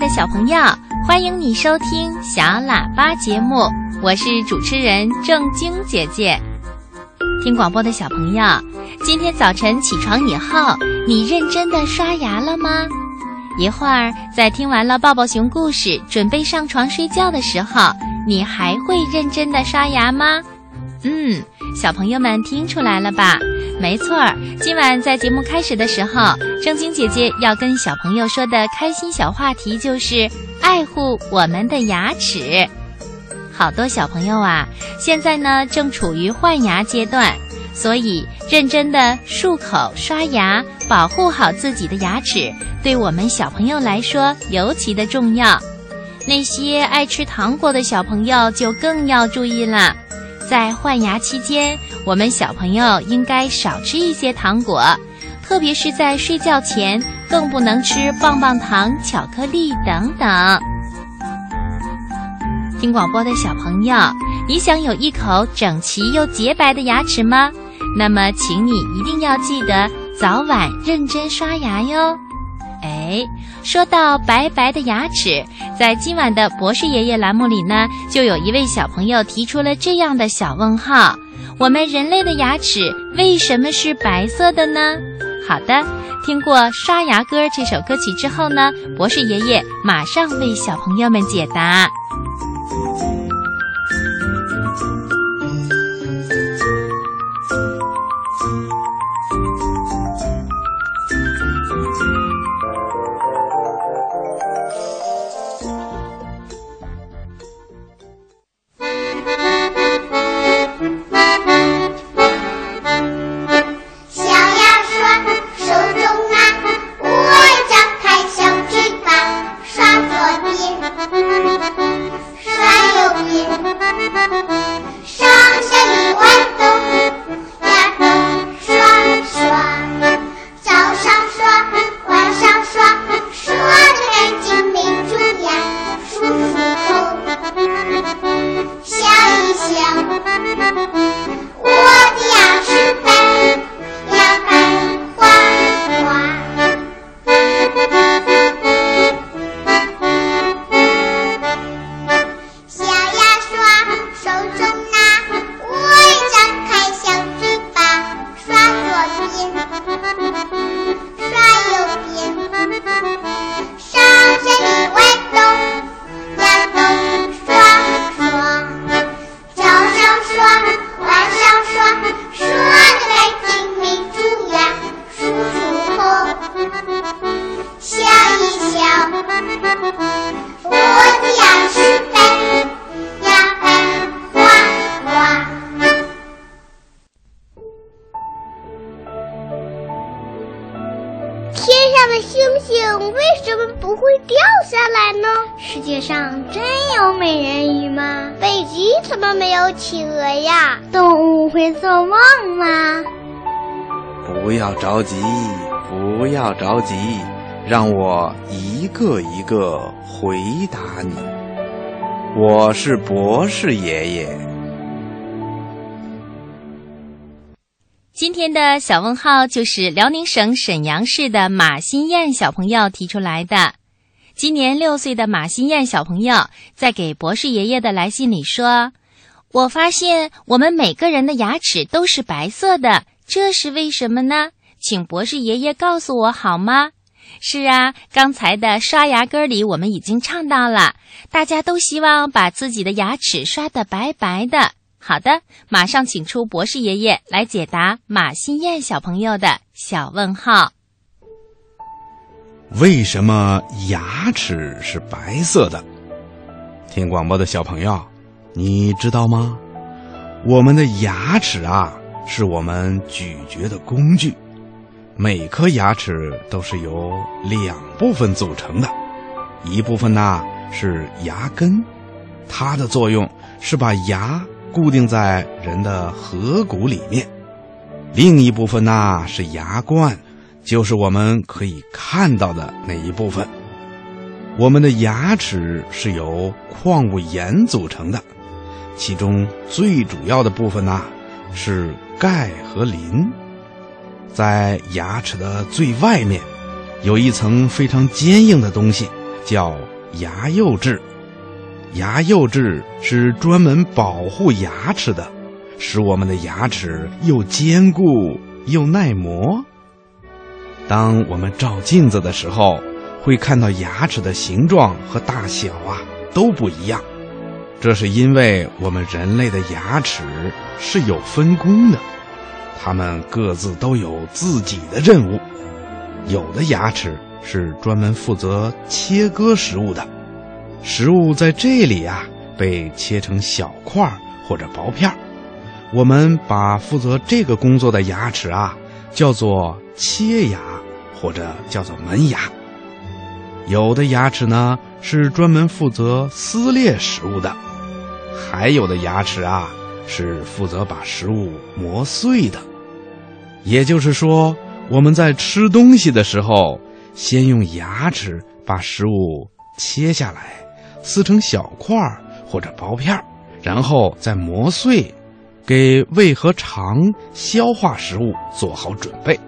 的小朋友，欢迎你收听小喇叭节目，我是主持人正晶姐姐。听广播的小朋友，今天早晨起床以后，你认真的刷牙了吗？一会儿在听完了抱抱熊故事，准备上床睡觉的时候，你还会认真的刷牙吗？嗯，小朋友们听出来了吧？没错儿，今晚在节目开始的时候，正晶姐姐要跟小朋友说的开心小话题就是爱护我们的牙齿。好多小朋友啊，现在呢正处于换牙阶段，所以认真的漱口、刷牙，保护好自己的牙齿，对我们小朋友来说尤其的重要。那些爱吃糖果的小朋友就更要注意了。在换牙期间，我们小朋友应该少吃一些糖果，特别是在睡觉前，更不能吃棒棒糖、巧克力等等。听广播的小朋友，你想有一口整齐又洁白的牙齿吗？那么，请你一定要记得早晚认真刷牙哟。哎，说到白白的牙齿，在今晚的博士爷爷栏目里呢，就有一位小朋友提出了这样的小问号：我们人类的牙齿为什么是白色的呢？好的，听过《刷牙歌》这首歌曲之后呢，博士爷爷马上为小朋友们解答。着急，不要着急，让我一个一个回答你。我是博士爷爷。今天的小问号就是辽宁省沈阳市的马新燕小朋友提出来的。今年六岁的马新燕小朋友在给博士爷爷的来信里说：“我发现我们每个人的牙齿都是白色的，这是为什么呢？”请博士爷爷告诉我好吗？是啊，刚才的刷牙歌里我们已经唱到了，大家都希望把自己的牙齿刷得白白的。好的，马上请出博士爷爷来解答马新燕小朋友的小问号。为什么牙齿是白色的？听广播的小朋友，你知道吗？我们的牙齿啊，是我们咀嚼的工具。每颗牙齿都是由两部分组成的，一部分呢是牙根，它的作用是把牙固定在人的颌骨里面；另一部分呢是牙冠，就是我们可以看到的那一部分。我们的牙齿是由矿物盐组成的，其中最主要的部分呢是钙和磷。在牙齿的最外面，有一层非常坚硬的东西，叫牙釉质。牙釉质是专门保护牙齿的，使我们的牙齿又坚固又耐磨。当我们照镜子的时候，会看到牙齿的形状和大小啊都不一样。这是因为我们人类的牙齿是有分工的，它们各自都有自己的任务。有的牙齿是专门负责切割食物的。食物在这里啊，被切成小块或者薄片。我们把负责这个工作的牙齿啊，叫做切牙，或者叫做门牙。有的牙齿呢是专门负责撕裂食物的，还有的牙齿啊是负责把食物磨碎的。也就是说，我们在吃东西的时候，先用牙齿把食物切下来。撕成小块或者薄片，然后再磨碎，给胃和肠消化食物做好准备。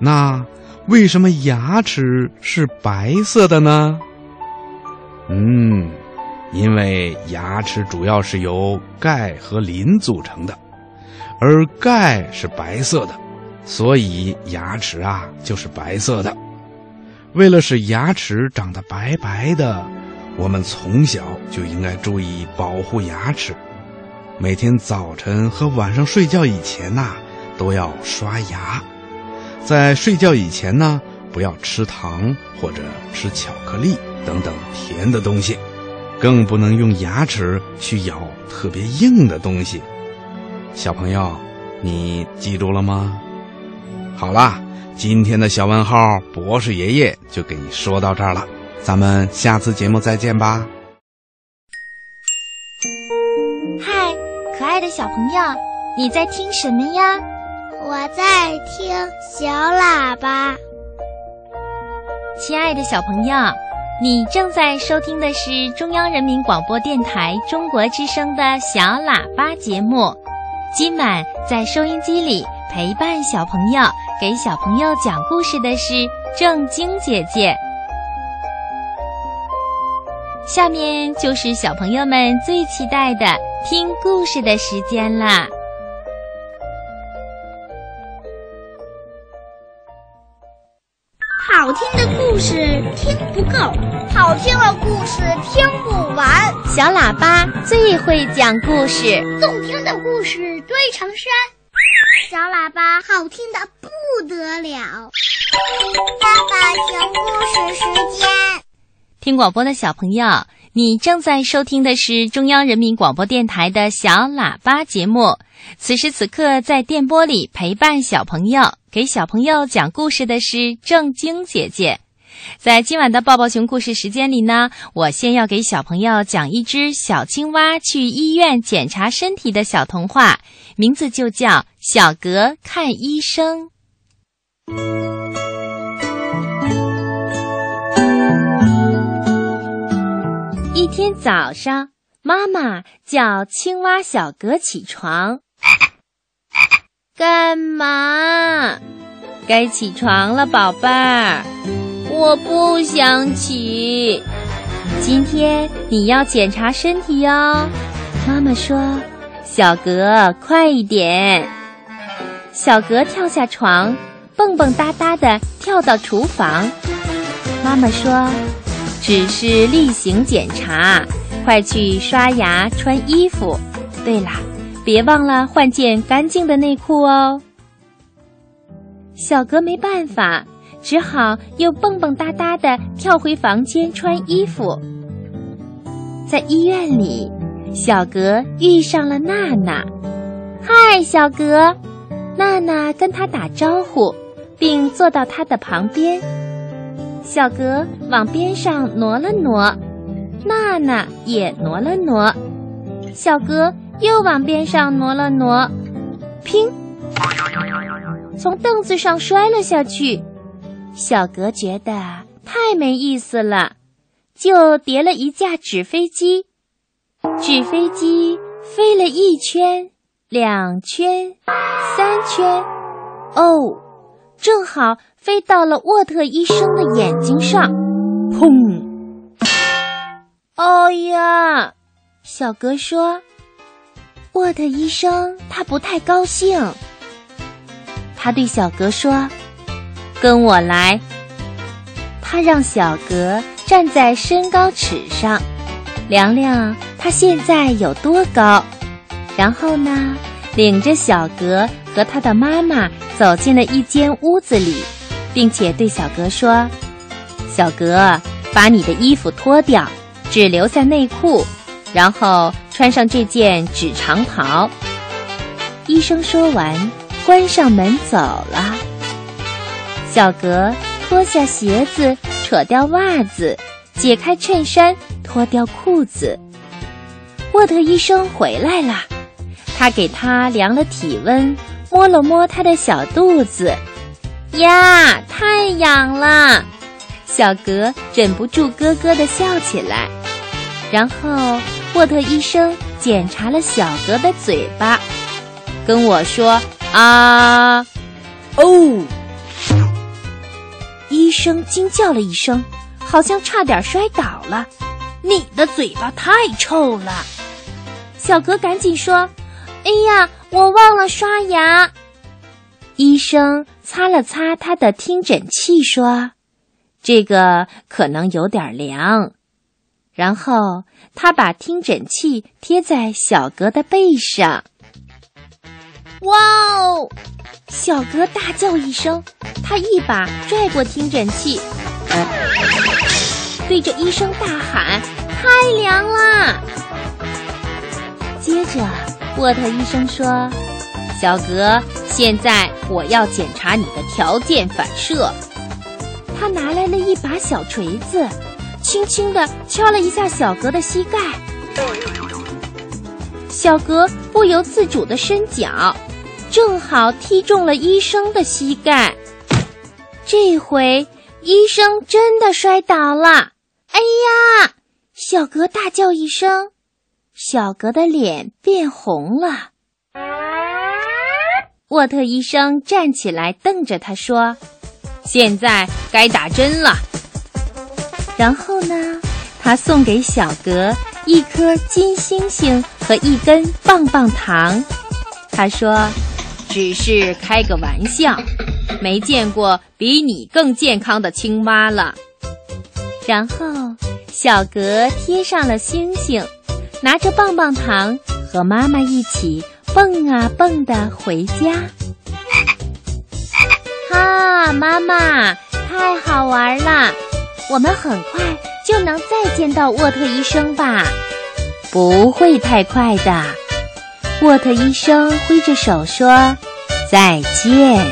那为什么牙齿是白色的呢？嗯，因为牙齿主要是由钙和磷组成的，而钙是白色的，所以牙齿啊就是白色的。为了使牙齿长得白白的。我们从小就应该注意保护牙齿，每天早晨和晚上睡觉以前呐，都要刷牙。在睡觉以前呢，不要吃糖或者吃巧克力等等甜的东西，更不能用牙齿去咬特别硬的东西。小朋友，你记住了吗？好啦，今天的小问号博士爷爷就给你说到这儿了。咱们下次节目再见吧。嗨，可爱的小朋友，你在听什么呀？我在听小喇叭。亲爱的小朋友，你正在收听的是中央人民广播电台中国之声的小喇叭节目。今晚在收音机里陪伴小朋友、给小朋友讲故事的是正晶姐姐。下面就是小朋友们最期待的听故事的时间啦！听不够，好听的故事听不完。小喇叭最会讲故事，动听的故事堆成山。小喇叭好听的不得了。爸爸听故事时间。听广播的小朋友，你正在收听的是中央人民广播电台的小喇叭节目。此时此刻，在电波里陪伴小朋友、给小朋友讲故事的是正晶姐姐。在今晚的抱抱熊故事时间里呢，我先要给小朋友讲一只小青蛙去医院检查身体的小童话，名字就叫《小格看医生》。一天早上，妈妈叫青蛙小格起床。干嘛？该起床了，宝贝儿。我不想起。今天你要检查身体哟。妈妈说：“小格，快一点。”小格跳下床，蹦蹦哒哒的跳到厨房。妈妈说。只是例行检查，快去刷牙、穿衣服。对了，别忘了换件干净的内裤哦。小格没办法，只好又蹦蹦哒哒的跳回房间穿衣服。在医院里，小格遇上了娜娜。嗨，小格！娜娜跟他打招呼，并坐到他的旁边。小格往边上挪了挪，娜娜也挪了挪，小格又往边上挪了挪，砰！从凳子上摔了下去。小格觉得太没意思了，就叠了一架纸飞机。纸飞机飞了一圈、两圈、三圈，哦，正好。飞到了沃特医生的眼睛上，砰！要呀！小格说。沃特医生他不太高兴，他对小格说：“跟我来。”他让小格站在身高尺上，量量他现在有多高。然后呢，领着小格和他的妈妈走进了一间屋子里，并且对小格说：“小格，把你的衣服脱掉，只留下内裤，然后。”穿上这件纸长袍。医生说完，关上门走了。小格脱下鞋子，扯掉袜子，解开衬衫，脱掉裤子。沃特医生回来了，他给他量了体温，摸了摸他的小肚子。呀，太痒了！小格忍不住咯咯的笑起来，然后。沃特医生检查了小格的嘴巴，跟我说：“啊，哦！”医生惊叫了一声，好像差点摔倒了。你的嘴巴太臭了！小格赶紧说：“哎呀，我忘了刷牙。”医生擦了擦他的听诊器，说：“这个可能有点凉。”然后。他把听诊器贴在小格的背上。哇哦！小格大叫一声，他一把拽过听诊器，对着医生大喊：“太凉了！”接着，沃特医生说：“小格，现在我要检查你的条件反射。”他拿来了一把小锤子。轻轻地敲了一下小格的膝盖，小格不由自主地伸脚，正好踢中了医生的膝盖。这回医生真的摔倒了！哎呀！小格大叫一声，小格的脸变红了。沃特医生站起来，瞪着他说：“现在该打针了。”然后呢，他送给小格一颗金星星和一根棒棒糖。他说：“只是开个玩笑，没见过比你更健康的青蛙了。”然后，小格贴上了星星，拿着棒棒糖和妈妈一起蹦啊蹦的回家。哈，妈妈，太好玩了！我们很快就能再见到沃特医生吧？不会太快的。沃特医生挥着手说：“再见。”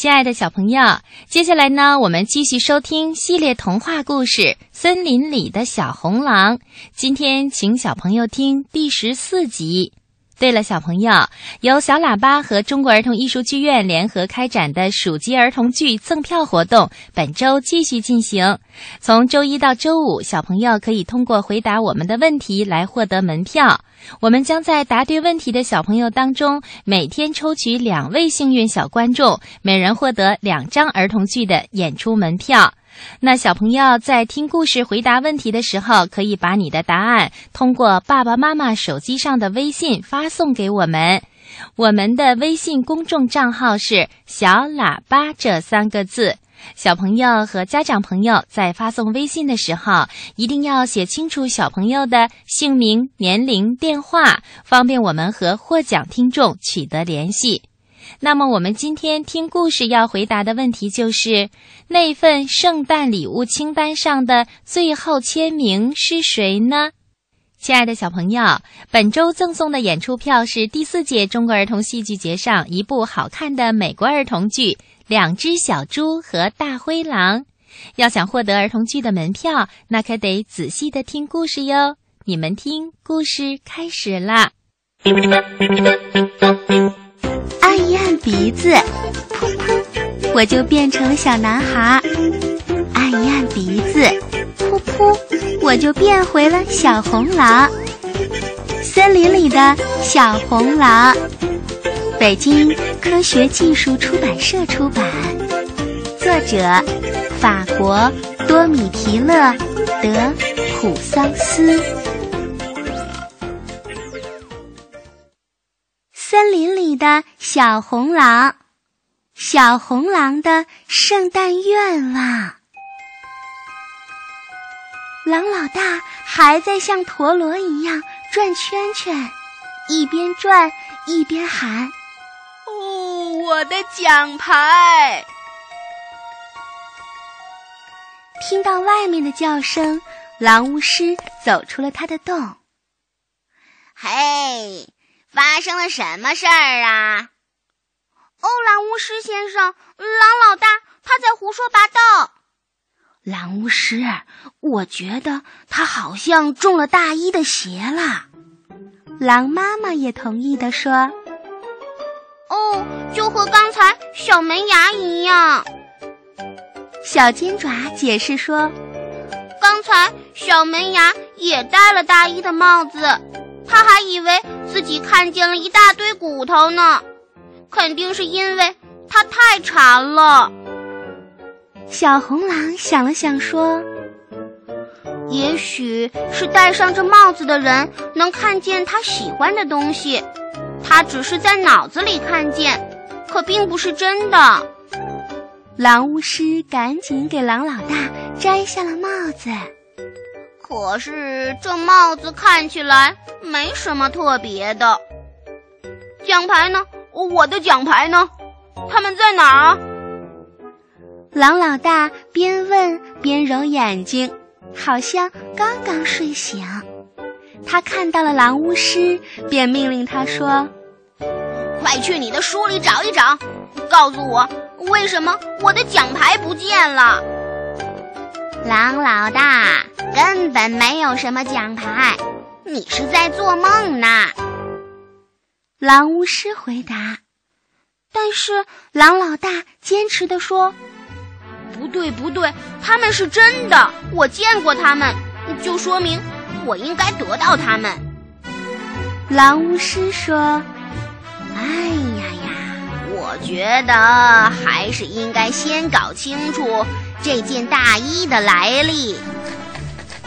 亲爱的小朋友，接下来呢，我们继续收听系列童话故事《森林里的小红狼》。今天，请小朋友听第十四集。对了，小朋友，由小喇叭和中国儿童艺术剧院联合开展的暑期儿童剧赠票活动，本周继续进行。从周一到周五，小朋友可以通过回答我们的问题来获得门票。我们将在答对问题的小朋友当中，每天抽取两位幸运小观众，每人获得两张儿童剧的演出门票。那小朋友在听故事、回答问题的时候，可以把你的答案通过爸爸妈妈手机上的微信发送给我们。我们的微信公众账号是“小喇叭”这三个字。小朋友和家长朋友在发送微信的时候，一定要写清楚小朋友的姓名、年龄、电话，方便我们和获奖听众取得联系。那么，我们今天听故事要回答的问题就是：那份圣诞礼物清单上的最后签名是谁呢？亲爱的小朋友，本周赠送的演出票是第四届中国儿童戏剧节上一部好看的美国儿童剧《两只小猪和大灰狼》。要想获得儿童剧的门票，那可得仔细的听故事哟。你们听，故事开始啦。按一按鼻子，噗噗，我就变成了小男孩；按一按鼻子，噗噗，我就变回了小红狼。森林里的小红狼，北京科学技术出版社出版，作者法国多米提勒·德普桑斯。森林里的小红狼，小红狼的圣诞愿望。狼老大还在像陀螺一样转圈圈，一边转一边喊：“，我的奖牌！”听到外面的叫声，狼巫师走出了他的洞。嘿！发生了什么事儿啊？哦，狼巫师先生，狼老大他在胡说八道。狼巫师，我觉得他好像中了大衣的邪了。狼妈妈也同意的说：“哦，就和刚才小门牙一样。”小尖爪解释说：“刚才小门牙也戴了大衣的帽子。”他还以为自己看见了一大堆骨头呢，肯定是因为他太馋了。小红狼想了想说：“也许是戴上这帽子的人能看见他喜欢的东西，他只是在脑子里看见，可并不是真的。”狼巫师赶紧给狼老大摘下了帽子。可是这帽子看起来没什么特别的。奖牌呢？我的奖牌呢？他们在哪儿啊？狼老大边问边揉眼睛，好像刚刚睡醒。他看到了狼巫师，便命令他说：“快去你的书里找一找，告诉我为什么我的奖牌不见了。”狼老大。根本没有什么奖牌，你是在做梦呢。狼巫师回答。但是狼老大坚持的说：“不对，不对，他们是真的，我见过他们，就说明我应该得到他们。”狼巫师说：“哎呀呀，我觉得还是应该先搞清楚这件大衣的来历。”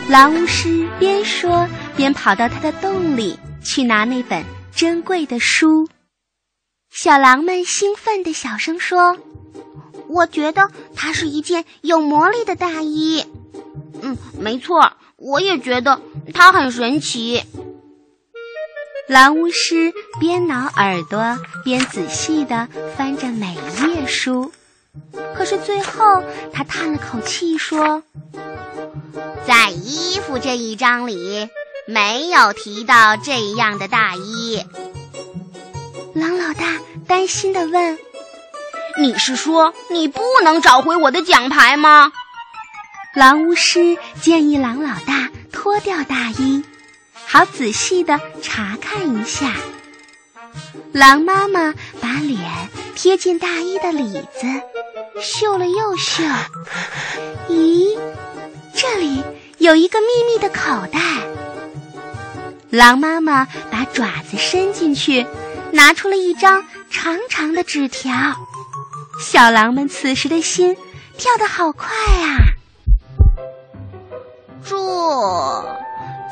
狼巫师边说边跑到他的洞里去拿那本珍贵的书。小狼们兴奋地小声说：“我觉得它是一件有魔力的大衣。”“嗯，没错，我也觉得它很神奇。”狼巫师边挠耳朵边仔细地翻着每一页书，可是最后他叹了口气说。在衣服这一章里，没有提到这样的大衣。狼老大担心的问：“你是说你不能找回我的奖牌吗？”狼巫师建议狼老大脱掉大衣，好仔细的查看一下。狼妈妈把脸贴近大衣的里子，嗅了又嗅，咦？这里有一个秘密的口袋。狼妈妈把爪子伸进去，拿出了一张长长的纸条。小狼们此时的心跳得好快啊！这，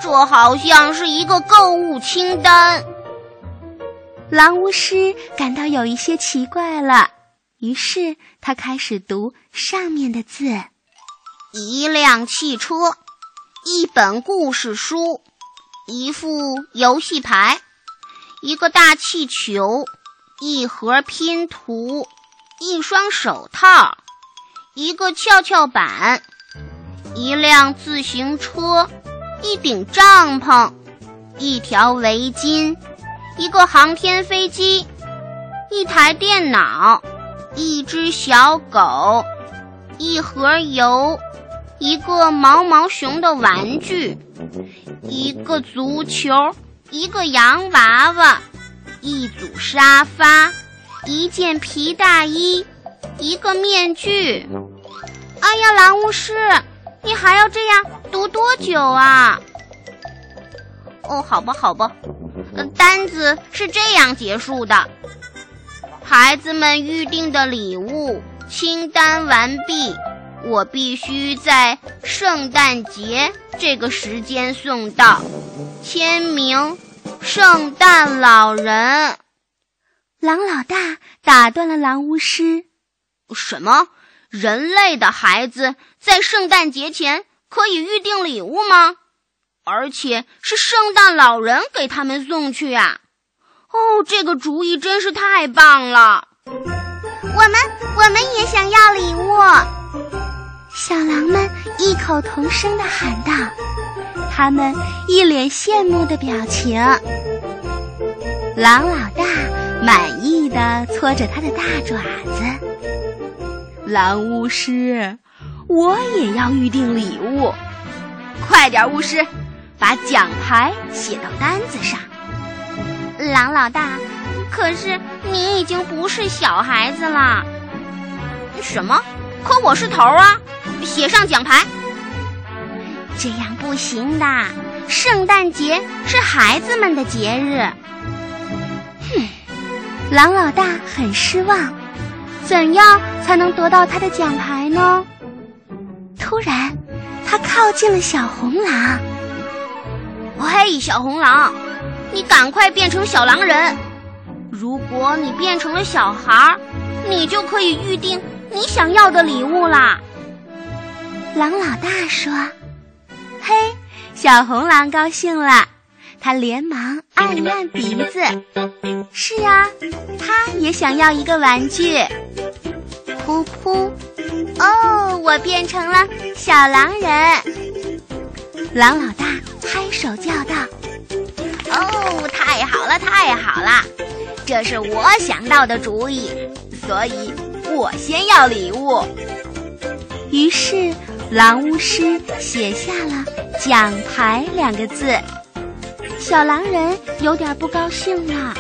这好像是一个购物清单。狼巫师感到有一些奇怪了，于是他开始读上面的字。一辆汽车，一本故事书，一副游戏牌，一个大气球，一盒拼图，一双手套，一个跷跷板，一辆自行车，一顶帐篷，一条围巾，一个航天飞机，一台电脑，一只小狗，一盒油。一个毛毛熊的玩具，一个足球，一个洋娃娃，一组沙发，一件皮大衣，一个面具。哎呀，蓝巫师，你还要这样读多久啊？哦，好吧，好吧，单子是这样结束的：孩子们预定的礼物清单完毕，我必须在圣诞节这个时间送到。签名，圣诞老人。狼老大打断了狼巫师：“什么？人类的孩子在圣诞节前可以预定礼物吗？而且是圣诞老人给他们送去啊？哦，这个主意真是太棒了！我们我们也想要礼物。”小狼们异口同声的喊道。他们一脸羡慕的表情。狼老大满意的搓着他的大爪子。狼巫师，我也要预定礼物。快点，巫师，把奖牌写到单子上。狼老大，可是你已经不是小孩子了。什么？可我是头啊！写上奖牌。这样不行的，圣诞节是孩子们的节日。哼，狼老大很失望，怎样才能得到他的奖牌呢？突然，他靠近了小红狼。喂，小红狼，你赶快变成小狼人。如果你变成了小孩儿，你就可以预定你想要的礼物啦。狼老大说。嘿，小红狼高兴了，他连忙按一按鼻子。是呀，他也想要一个玩具。噗噗，哦，我变成了小狼人。狼老大拍手叫道：“哦，太好了，太好了！这是我想到的主意，所以我先要礼物。”于是。狼巫师写下了“奖牌”两个字，小狼人有点不高兴了。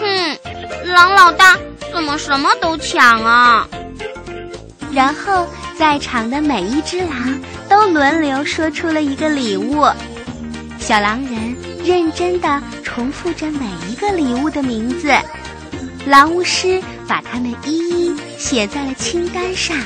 哼，狼老大怎么什么都抢啊？然后在场的每一只狼都轮流说出了一个礼物，小狼人认真的重复着每一个礼物的名字，狼巫师把它们一一写在了清单上。